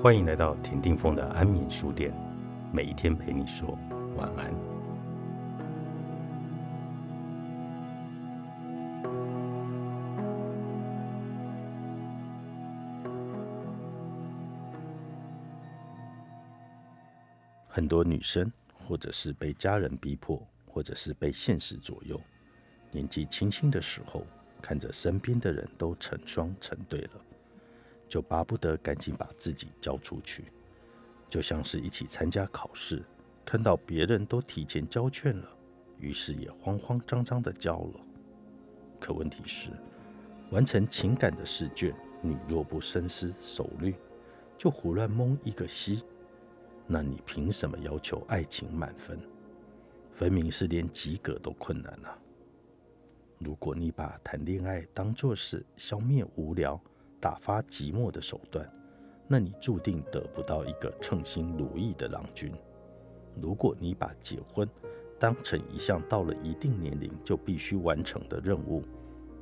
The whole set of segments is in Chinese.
欢迎来到田定峰的安眠书店，每一天陪你说晚安。很多女生，或者是被家人逼迫，或者是被现实左右，年纪轻轻的时候，看着身边的人都成双成对了。就巴不得赶紧把自己交出去，就像是一起参加考试，看到别人都提前交卷了，于是也慌慌张张的交了。可问题是，完成情感的试卷，你若不深思熟虑，就胡乱蒙一个西，那你凭什么要求爱情满分？分明是连及格都困难啊！如果你把谈恋爱当作是消灭无聊，打发寂寞的手段，那你注定得不到一个称心如意的郎君。如果你把结婚当成一项到了一定年龄就必须完成的任务，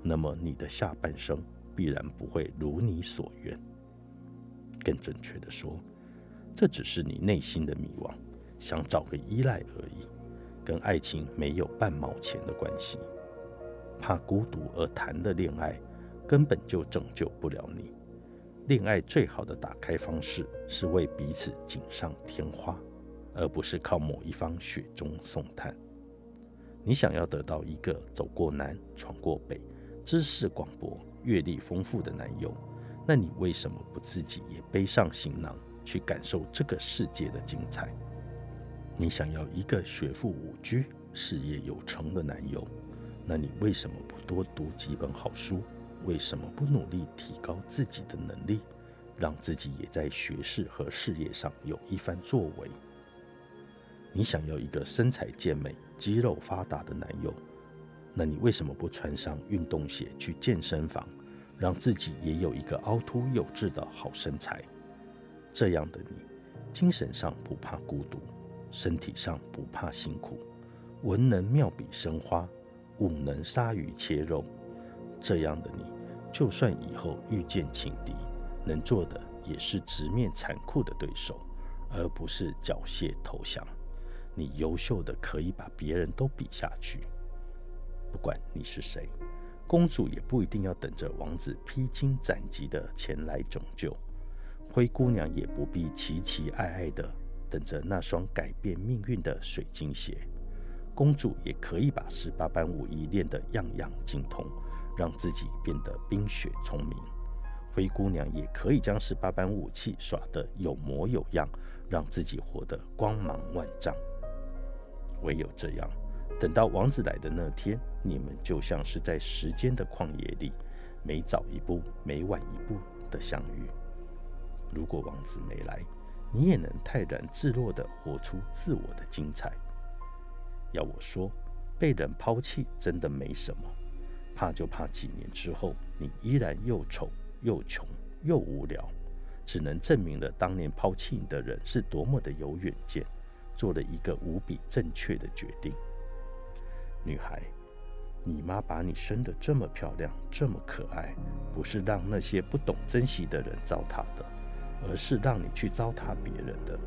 那么你的下半生必然不会如你所愿。更准确的说，这只是你内心的迷惘，想找个依赖而已，跟爱情没有半毛钱的关系。怕孤独而谈的恋爱。根本就拯救不了你。恋爱最好的打开方式是为彼此锦上添花，而不是靠某一方雪中送炭。你想要得到一个走过南、闯过北、知识广博、阅历丰富的男友，那你为什么不自己也背上行囊去感受这个世界的精彩？你想要一个学富五车、事业有成的男友，那你为什么不多读几本好书？为什么不努力提高自己的能力，让自己也在学识和事业上有一番作为？你想要一个身材健美、肌肉发达的男友，那你为什么不穿上运动鞋去健身房，让自己也有一个凹凸有致的好身材？这样的你，精神上不怕孤独，身体上不怕辛苦，文能妙笔生花，武能杀鱼切肉。这样的你，就算以后遇见情敌，能做的也是直面残酷的对手，而不是缴械投降。你优秀的可以把别人都比下去。不管你是谁，公主也不一定要等着王子披荆斩棘的前来拯救，灰姑娘也不必期期爱爱的等着那双改变命运的水晶鞋。公主也可以把十八般武艺练得样样精通。让自己变得冰雪聪明，灰姑娘也可以将十八般武器耍得有模有样，让自己活得光芒万丈。唯有这样，等到王子来的那天，你们就像是在时间的旷野里，每早一步，每晚一步的相遇。如果王子没来，你也能泰然自若地活出自我的精彩。要我说，被人抛弃真的没什么。怕就怕几年之后，你依然又丑又穷又无聊，只能证明了当年抛弃你的人是多么的有远见，做了一个无比正确的决定。女孩，你妈把你生得这么漂亮，这么可爱，不是让那些不懂珍惜的人糟蹋的，而是让你去糟蹋别人的。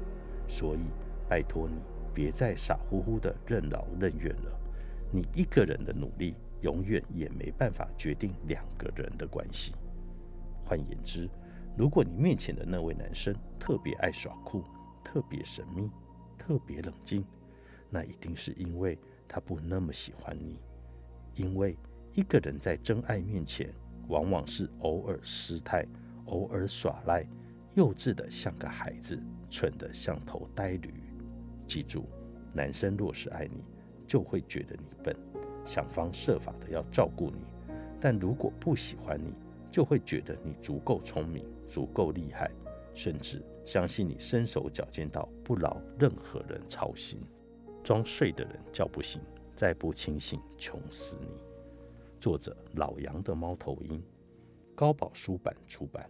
所以，拜托你别再傻乎乎的任劳任怨了。你一个人的努力。永远也没办法决定两个人的关系。换言之，如果你面前的那位男生特别爱耍酷、特别神秘、特别冷静，那一定是因为他不那么喜欢你。因为一个人在真爱面前，往往是偶尔失态、偶尔耍赖、幼稚的像个孩子、蠢的像头呆驴。记住，男生若是爱你，就会觉得你笨。想方设法的要照顾你，但如果不喜欢你，就会觉得你足够聪明、足够厉害，甚至相信你身手矫健到不劳任何人操心。装睡的人叫不醒，再不清醒穷死你。作者：老杨的猫头鹰，高宝书版出版。